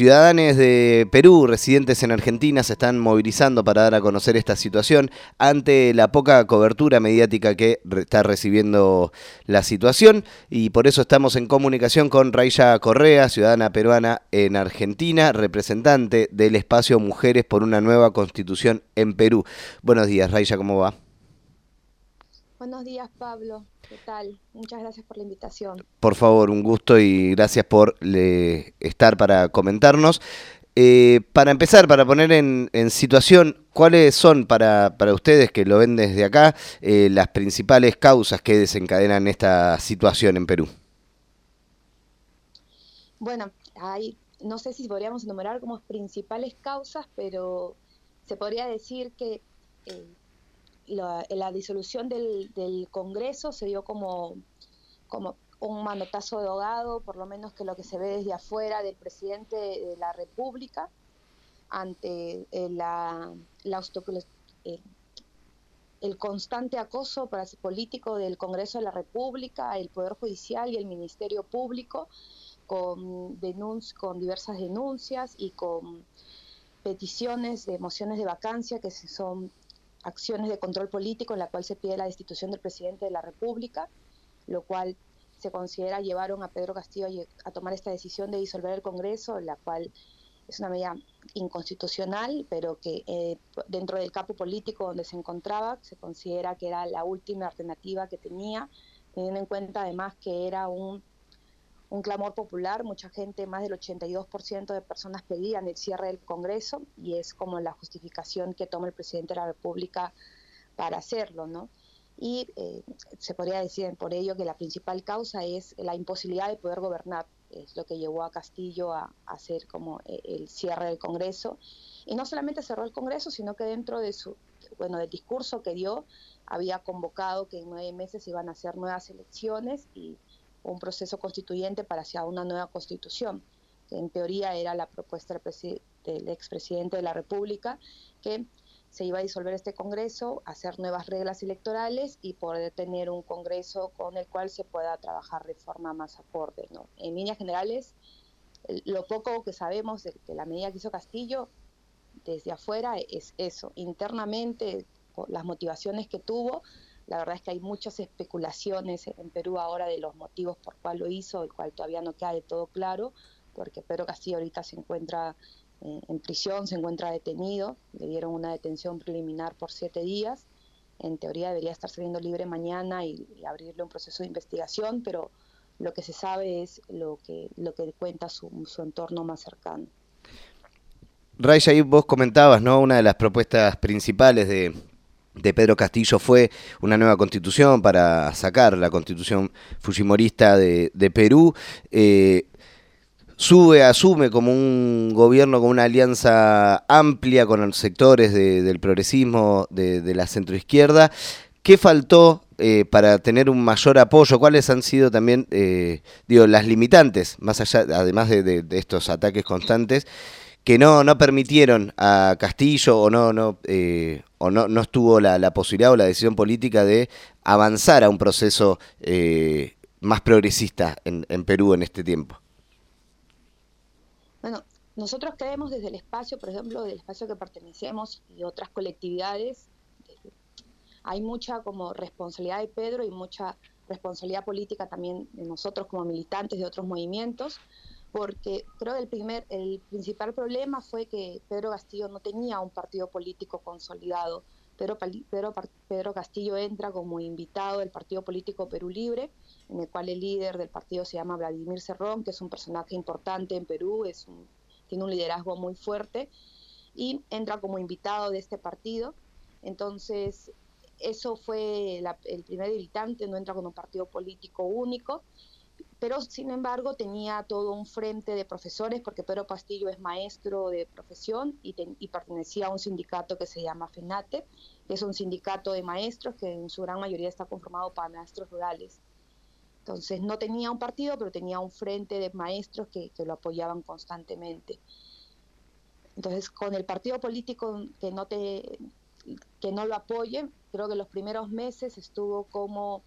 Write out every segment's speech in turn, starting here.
Ciudadanos de Perú, residentes en Argentina, se están movilizando para dar a conocer esta situación ante la poca cobertura mediática que está recibiendo la situación y por eso estamos en comunicación con Raya Correa, ciudadana peruana en Argentina, representante del espacio Mujeres por una nueva constitución en Perú. Buenos días, Raya, ¿cómo va? Buenos días, Pablo. ¿Qué tal? Muchas gracias por la invitación. Por favor, un gusto y gracias por estar para comentarnos. Eh, para empezar, para poner en, situación, ¿cuáles son para, para, ustedes que lo ven desde acá eh, las principales causas que desencadenan esta situación en Perú? Bueno, hay, no sé si podríamos enumerar como principales causas, pero se podría decir que eh, la, disolución del, Congreso se dio como, como un manotazo de ahogado, por lo menos que lo que se ve desde afuera del presidente de la República, ante eh, la, eh, el constante acoso para político del Congreso de la República, el Poder Judicial y el Ministerio Público, con, con diversas denuncias y con peticiones de mociones de vacancia que son acciones de control político en la cual se pide la destitución del presidente de la República, lo cual se considera llevaron a Pedro Castillo a tomar esta decisión de disolver el Congreso, la cual es una medida inconstitucional, pero que eh, dentro del campo político donde se encontraba se considera que era la última alternativa que tenía, teniendo en cuenta además que era un un clamor popular, mucha gente, más del 82% de personas pedían el cierre del Congreso y es como la justificación que toma el presidente de la República para hacerlo, ¿no? Y eh, se podría decir por ello que la principal causa es la imposibilidad de poder gobernar, es lo que llevó a Castillo a, hacer como eh, el cierre del Congreso. Y no solamente cerró el Congreso, sino que dentro de su, bueno, del discurso que dio, había convocado que en nueve meses iban a hacer nuevas elecciones y un proceso constituyente para hacia una nueva constitución, en teoría era la propuesta del, del expresidente de la República, que se iba a disolver este Congreso, hacer nuevas reglas electorales y poder tener un Congreso con el cual se pueda trabajar de forma más acorde. ¿no? En líneas generales, lo poco que sabemos de, de, la medida que hizo Castillo desde afuera es eso. Internamente, las motivaciones que tuvo, la verdad es que hay muchas especulaciones en Perú ahora de los motivos por cuál lo hizo, el cual todavía no queda de todo claro, porque Pedro Castillo ahorita se encuentra eh, en prisión, se encuentra detenido, le dieron una detención preliminar por siete días, en teoría debería estar saliendo libre mañana y, abrirle un proceso de investigación, pero lo que se sabe es lo que, lo que cuenta su, entorno más cercano. Raya, ahí vos comentabas, ¿no? Una de las propuestas principales de, de Pedro Castillo fue una nueva constitución para sacar la constitución fujimorista de, Perú. Eh, sube, asume como un gobierno con una alianza amplia con los sectores del progresismo, de, la centroizquierda. ¿Qué faltó eh, para tener un mayor apoyo? ¿Cuáles han sido también, eh, digo, las limitantes, más allá, además de estos ataques constantes? Que no, no permitieron a Castillo o no, no, eh, o no, no estuvo la, posibilidad o la decisión política de avanzar a un proceso eh, más progresista en, en Perú en este tiempo. Bueno, nosotros creemos desde el espacio, por ejemplo, del espacio que pertenecemos y otras colectividades, hay mucha como responsabilidad de Pedro y mucha responsabilidad política también de nosotros como militantes de otros movimientos, porque creo que el, primer, el principal problema fue que Pedro Castillo no tenía un partido político consolidado. Pedro, Pedro, Pedro Castillo entra como invitado del partido político Perú Libre, en el cual el líder del partido se llama Vladimir Cerrón, que es un personaje importante en Perú, es tiene un liderazgo muy fuerte, y entra como invitado de este partido. Entonces, eso fue el primer militante, no entra como un partido político único pero sin embargo tenía todo un frente de profesores, porque Pedro Castillo es maestro de profesión y, pertenecía a un sindicato que se llama FENATE, que es un sindicato de maestros que en su gran mayoría está conformado para maestros rurales. Entonces no tenía un partido, pero tenía un frente de maestros que, que lo apoyaban constantemente. Entonces, con el partido político que no, te, que no lo apoye, creo que los primeros meses estuvo como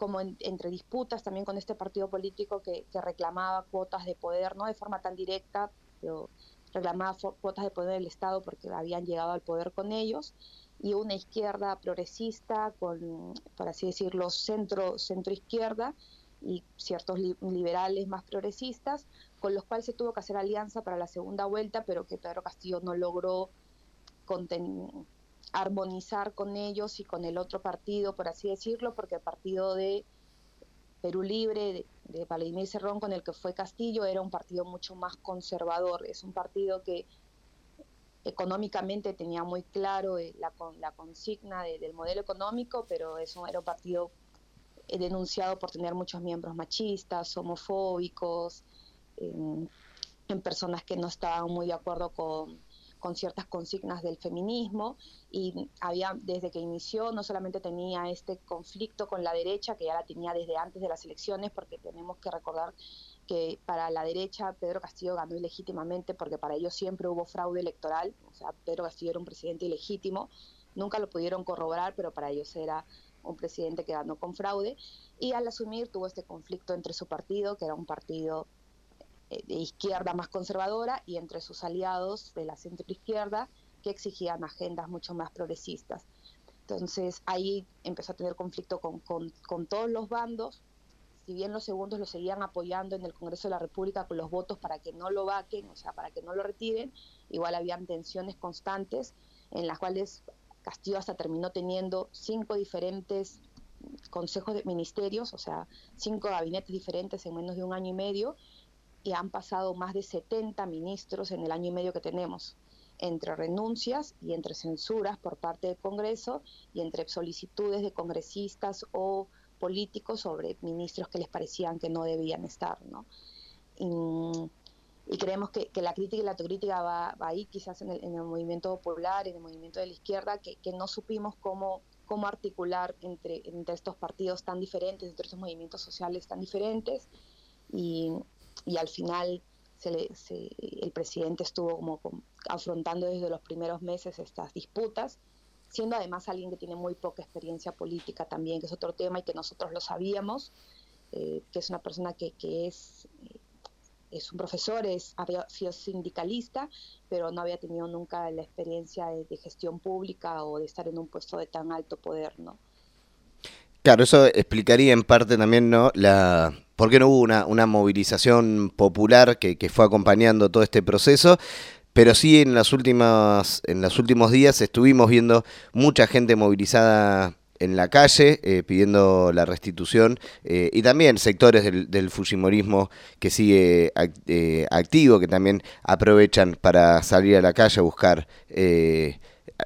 como entre disputas también con este partido político que, reclamaba cuotas de poder, no de forma tan directa, Castillo reclamaba cuotas de poder del Estado porque habían llegado al poder con ellos, y una izquierda progresista con, por así decirlo, centro, centro izquierda y ciertos liberales más progresistas, con los cuales se tuvo que hacer alianza para la segunda vuelta, pero que Pedro Castillo no logró armonizar con ellos y con el otro partido, por así decirlo, porque el partido de Perú Libre, de, de Vladimir Cerrón, con el que fue Castillo, era un partido mucho más conservador, es un partido que económicamente tenía muy claro eh, la, la consigna del modelo económico, pero eso era un partido eh, denunciado por tener muchos miembros machistas, homofóbicos, en personas que no estaban muy de acuerdo con, con ciertas consignas del feminismo y había desde que inició no solamente tenía este conflicto con la derecha que ya la tenía desde antes de las elecciones porque tenemos que recordar que para la derecha Pedro Castillo ganó ilegítimamente porque para ellos siempre hubo fraude electoral, o sea, Pedro Castillo era un presidente ilegítimo, nunca lo pudieron corroborar, pero para ellos era un presidente que ganó con fraude, y al asumir tuvo este conflicto entre su partido, que era un partido de izquierda más conservadora, y entre sus aliados de la centro-izquierda, que exigían agendas mucho más progresistas. Entonces ahí empezó a tener conflicto con, con, con todos los bandos, si bien los segundos lo seguían apoyando en el Congreso de la República con los votos para que no lo vaquen, o sea, para que no lo retiren, igual habían tensiones constantes en las cuales Castillo hasta terminó teniendo cinco diferentes consejos de ministerios, o sea, cinco gabinetes diferentes en menos de un año y medio, y han pasado más de 70 ministros en el año y medio que tenemos, entre renuncias y entre censuras por parte del Congreso y entre solicitudes de congresistas o políticos sobre ministros que les parecían que no debían estar, ¿no? Y, creemos que, la crítica y la autocrítica va, ahí quizás en el, movimiento popular, en el movimiento de la izquierda, que, no supimos cómo, cómo articular entre, entre estos partidos tan diferentes, entre estos movimientos sociales tan diferentes, y, al final el presidente estuvo como afrontando desde los primeros meses estas disputas siendo además alguien que tiene muy poca experiencia política también, que es otro tema y que nosotros lo sabíamos, eh, que es una persona que, es, eh, es un profesor, es, había sido sindicalista, pero no había tenido nunca la experiencia de, gestión pública o de estar en un puesto de tan alto poder, ¿no? Claro, eso explicaría en parte también, ¿no? La, ¿Por qué no hubo una, una movilización popular que, fue acompañando todo este proceso? Pero sí en las últimas, en los últimos días estuvimos viendo mucha gente movilizada en la calle eh, pidiendo la restitución eh, y también sectores del, del fujimorismo que sigue eh, activo, que también aprovechan para salir a la calle a buscar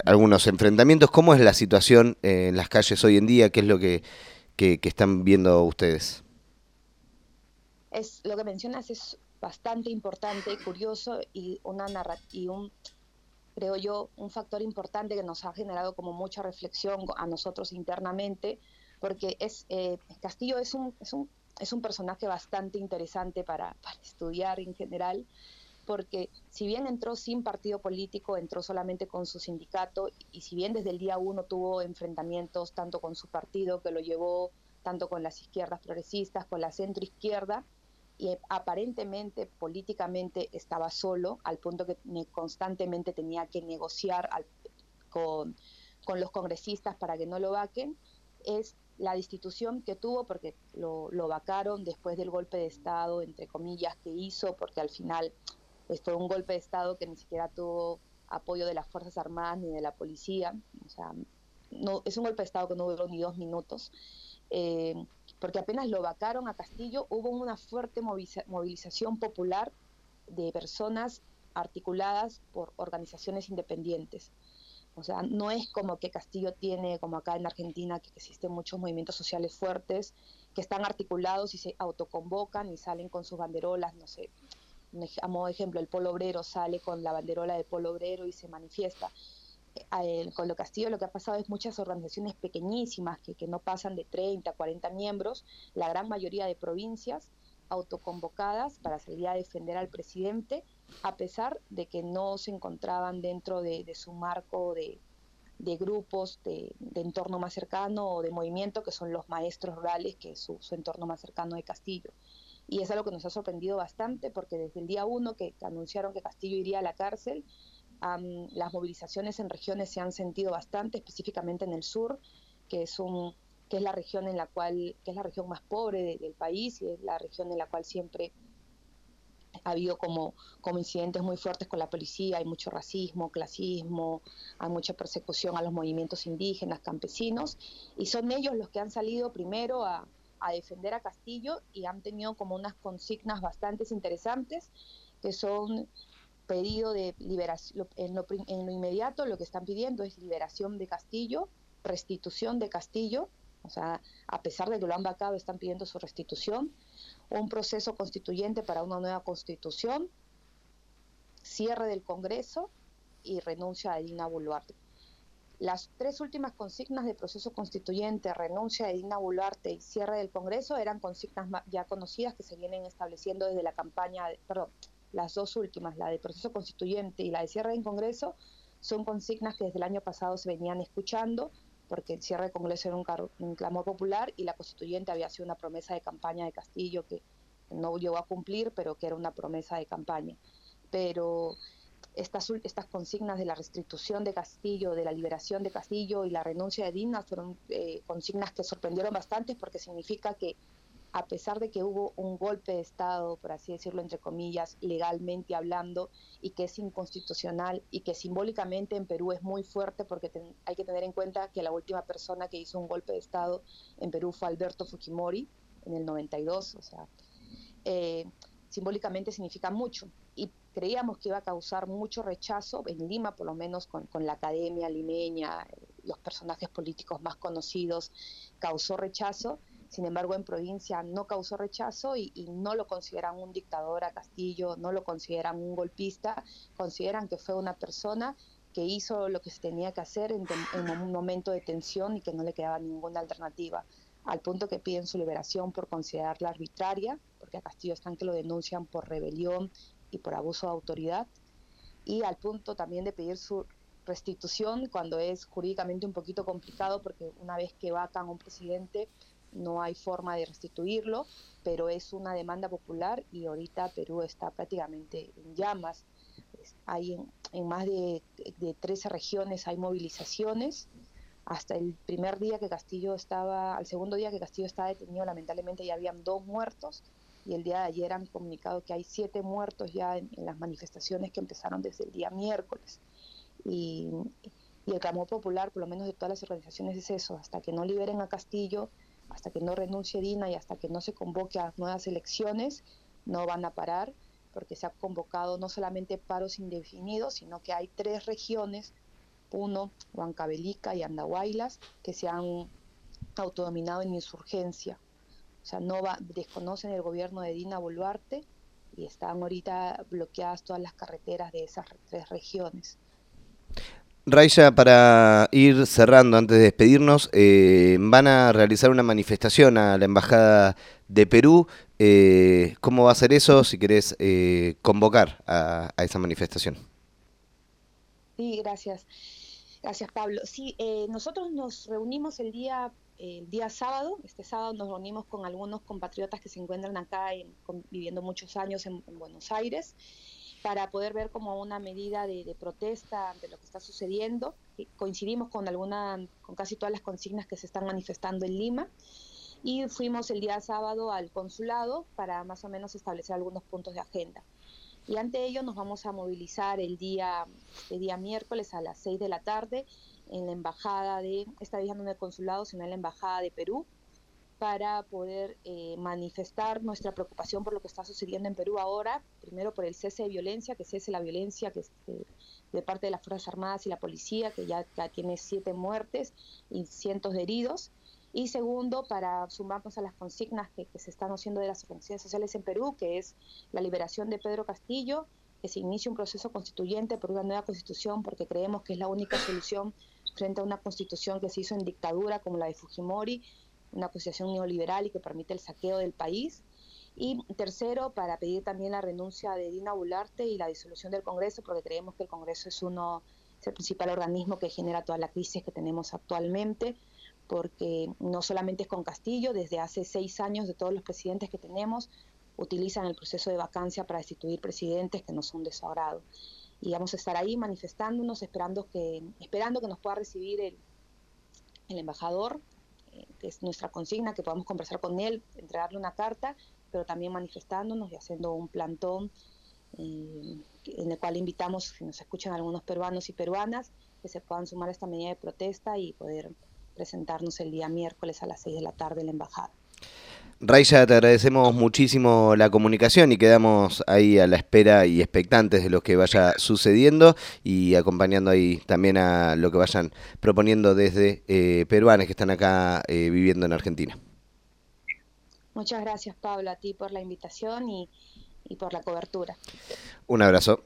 algunos enfrentamientos. ¿Cómo es la situación en las calles hoy en día? ¿Qué es lo que están viendo ustedes? Es, lo que mencionas es bastante importante, curioso y una y un creo yo un factor importante que nos ha generado como mucha reflexión a nosotros internamente, porque es eh, Castillo es un, es un es un personaje bastante interesante para, estudiar en general, porque si bien entró sin partido político, entró solamente con su sindicato, y si bien desde el día uno tuvo enfrentamientos tanto con su partido, que lo llevó tanto con las izquierdas progresistas, con la centro izquierda, y aparentemente políticamente estaba solo, al punto que constantemente tenía que negociar con, los congresistas para que no lo vaquen, es la destitución que tuvo, porque lo, lo vacaron después del golpe de Estado, entre comillas, que hizo, porque al final fue un golpe de Estado que ni siquiera tuvo apoyo de las Fuerzas Armadas ni de la policía, o sea, no, es un golpe de Estado que no duró ni dos minutos. Eh, porque apenas lo vacaron a Castillo, hubo una fuerte movilización popular de personas articuladas por organizaciones independientes. O sea, no es como que Castillo tiene, como acá en Argentina, que existen muchos movimientos sociales fuertes que están articulados y se autoconvocan y salen con sus banderolas, no sé, a modo de ejemplo, el polo obrero sale con la banderola del polo obrero y se manifiesta con lo Castillo lo que ha pasado es muchas organizaciones pequeñísimas que, no pasan de 30, 40 miembros, la gran mayoría de provincias autoconvocadas para salir a defender al presidente, a pesar de que no se encontraban dentro de, su marco de, grupos de, entorno más cercano o de movimiento, que son los maestros rurales, que es su, entorno más cercano de Castillo. y es algo que nos ha sorprendido bastante porque desde el día uno que, anunciaron que Castillo iría a la cárcel, las movilizaciones en regiones se han sentido bastante, específicamente en el sur, que es un que es la región en la cual que es la región más pobre del país y es la región en la cual siempre ha habido como, como incidentes muy fuertes con la policía, hay mucho racismo, clasismo, hay mucha persecución a los movimientos indígenas, campesinos, y son ellos los que han salido primero a, a defender a Castillo y han tenido como unas consignas bastante interesantes, que son pedido de liberación, en lo, en lo inmediato lo que están pidiendo es liberación de Castillo, restitución de Castillo, o sea, a pesar de que lo han vacado, están pidiendo su restitución, un proceso constituyente para una nueva constitución, cierre del Congreso y renuncia a Dina Boluarte. Las tres últimas consignas de proceso constituyente, renuncia de Dina Boluarte y cierre del Congreso eran consignas ya conocidas que se vienen estableciendo desde la campaña, perdón, las dos últimas, la de proceso constituyente y la de cierre del Congreso, son consignas que desde el año pasado se venían escuchando, porque el cierre del Congreso era un, clamor popular y la constituyente había sido una promesa de campaña de Castillo que no llegó a cumplir, pero que era una promesa de campaña. Pero estas, estas consignas de la restitución de Castillo, de la liberación de Castillo y la renuncia de Dina fueron eh, consignas que sorprendieron bastante porque significa que a pesar de que hubo un golpe de Estado, por así decirlo, entre comillas, legalmente hablando, y que es inconstitucional y que simbólicamente en Perú es muy fuerte porque hay que tener en cuenta que la última persona que hizo un golpe de Estado en Perú fue Alberto Fujimori en el 92, o sea, eh, simbólicamente significa mucho. Y creíamos que iba a causar mucho rechazo, en Lima por lo menos con, la academia limeña, los personajes políticos más conocidos, causó rechazo, sin embargo en provincia no causó rechazo y, no lo consideran un dictador a Castillo, no lo consideran un golpista, consideran que fue una persona que hizo lo que se tenía que hacer en, en un momento de tensión y que no le quedaba ninguna alternativa al punto que piden su liberación por considerarla arbitraria, porque a Castillo están que lo denuncian por rebelión y por abuso de autoridad, y al punto también de pedir su restitución cuando es jurídicamente un poquito complicado porque una vez que vacan a un presidente no hay forma de restituirlo, pero es una demanda popular y ahorita Perú está prácticamente en llamas. Hay en, más de, de 13 regiones hay movilizaciones. Hasta el primer día que Castillo estaba, al segundo día que Castillo estaba detenido, lamentablemente ya habían dos muertos y el día de ayer han comunicado que hay siete muertos ya en, las manifestaciones que empezaron desde el día miércoles. Y, el clamor popular, por lo menos de todas las organizaciones, es eso, hasta que no liberen a Castillo, hasta que no renuncie Dina y hasta que no se convoque a nuevas elecciones, no van a parar, porque se ha convocado no solamente paros indefinidos, sino que hay tres regiones, uno, Huancavelica y Andahuaylas, que se han autodominado en insurgencia. O sea, no va, desconocen el gobierno de Dina Boluarte y están ahorita bloqueadas todas las carreteras de esas tres regiones. Raya, para ir cerrando antes de despedirnos, eh, van a realizar una manifestación a la Embajada de Perú. Eh, ¿Cómo va a ser eso si querés eh, convocar a, a, esa manifestación? Sí, gracias. Gracias, Pablo. Sí, nosotros nos reunimos el día el día sábado, este sábado nos reunimos con algunos compatriotas que se encuentran acá viviendo muchos años en, Buenos Aires para poder ver como una medida de, protesta ante lo que está sucediendo. Coincidimos con alguna, con casi todas las consignas que se están manifestando en Lima y fuimos el día sábado al consulado para más o menos establecer algunos puntos de agenda. Y ante ello nos vamos a movilizar el día, el día miércoles a las 6 de la tarde en la embajada de, esta vez no en el consulado, sino en la embajada de Perú, para poder eh, manifestar nuestra preocupación por lo que está sucediendo en Perú ahora, primero por el cese de violencia, que cese la violencia que de parte de las Fuerzas Armadas y la policía, que ya, tiene siete muertes y cientos de heridos, y segundo, para sumarnos a las consignas que, que se están haciendo de las organizaciones sociales en Perú, que es la liberación de Pedro Castillo, que se inicie un proceso constituyente por una nueva constitución, porque creemos que es la única solución frente a una constitución que se hizo en dictadura como la de Fujimori, una constitución neoliberal y que permite el saqueo del país. Y tercero, para pedir también la renuncia de Dina Bularte y la disolución del Congreso, porque creemos que el Congreso es uno es el principal organismo que genera toda la crisis que tenemos actualmente, porque no solamente es con Castillo, desde hace seis años de todos los presidentes que tenemos, utilizan el proceso de vacancia para destituir presidentes que no son de su agrado. Y vamos a estar ahí manifestándonos, esperando que, esperando que nos pueda recibir el, el embajador, que es nuestra consigna, que podamos conversar con él, entregarle una carta, pero también manifestándonos y haciendo un plantón eh, en el cual invitamos, si nos escuchan algunos peruanos y peruanas, que se puedan sumar a esta medida de protesta y poder presentarnos el día miércoles a las 6 de la tarde en la embajada. Raya, te agradecemos muchísimo la comunicación y quedamos ahí a la espera y expectantes de lo que vaya sucediendo y acompañando ahí también a lo que vayan proponiendo desde eh, peruanos que están acá eh, viviendo en Argentina. Muchas gracias, Pablo, a ti por la invitación y, y por la cobertura. Un abrazo.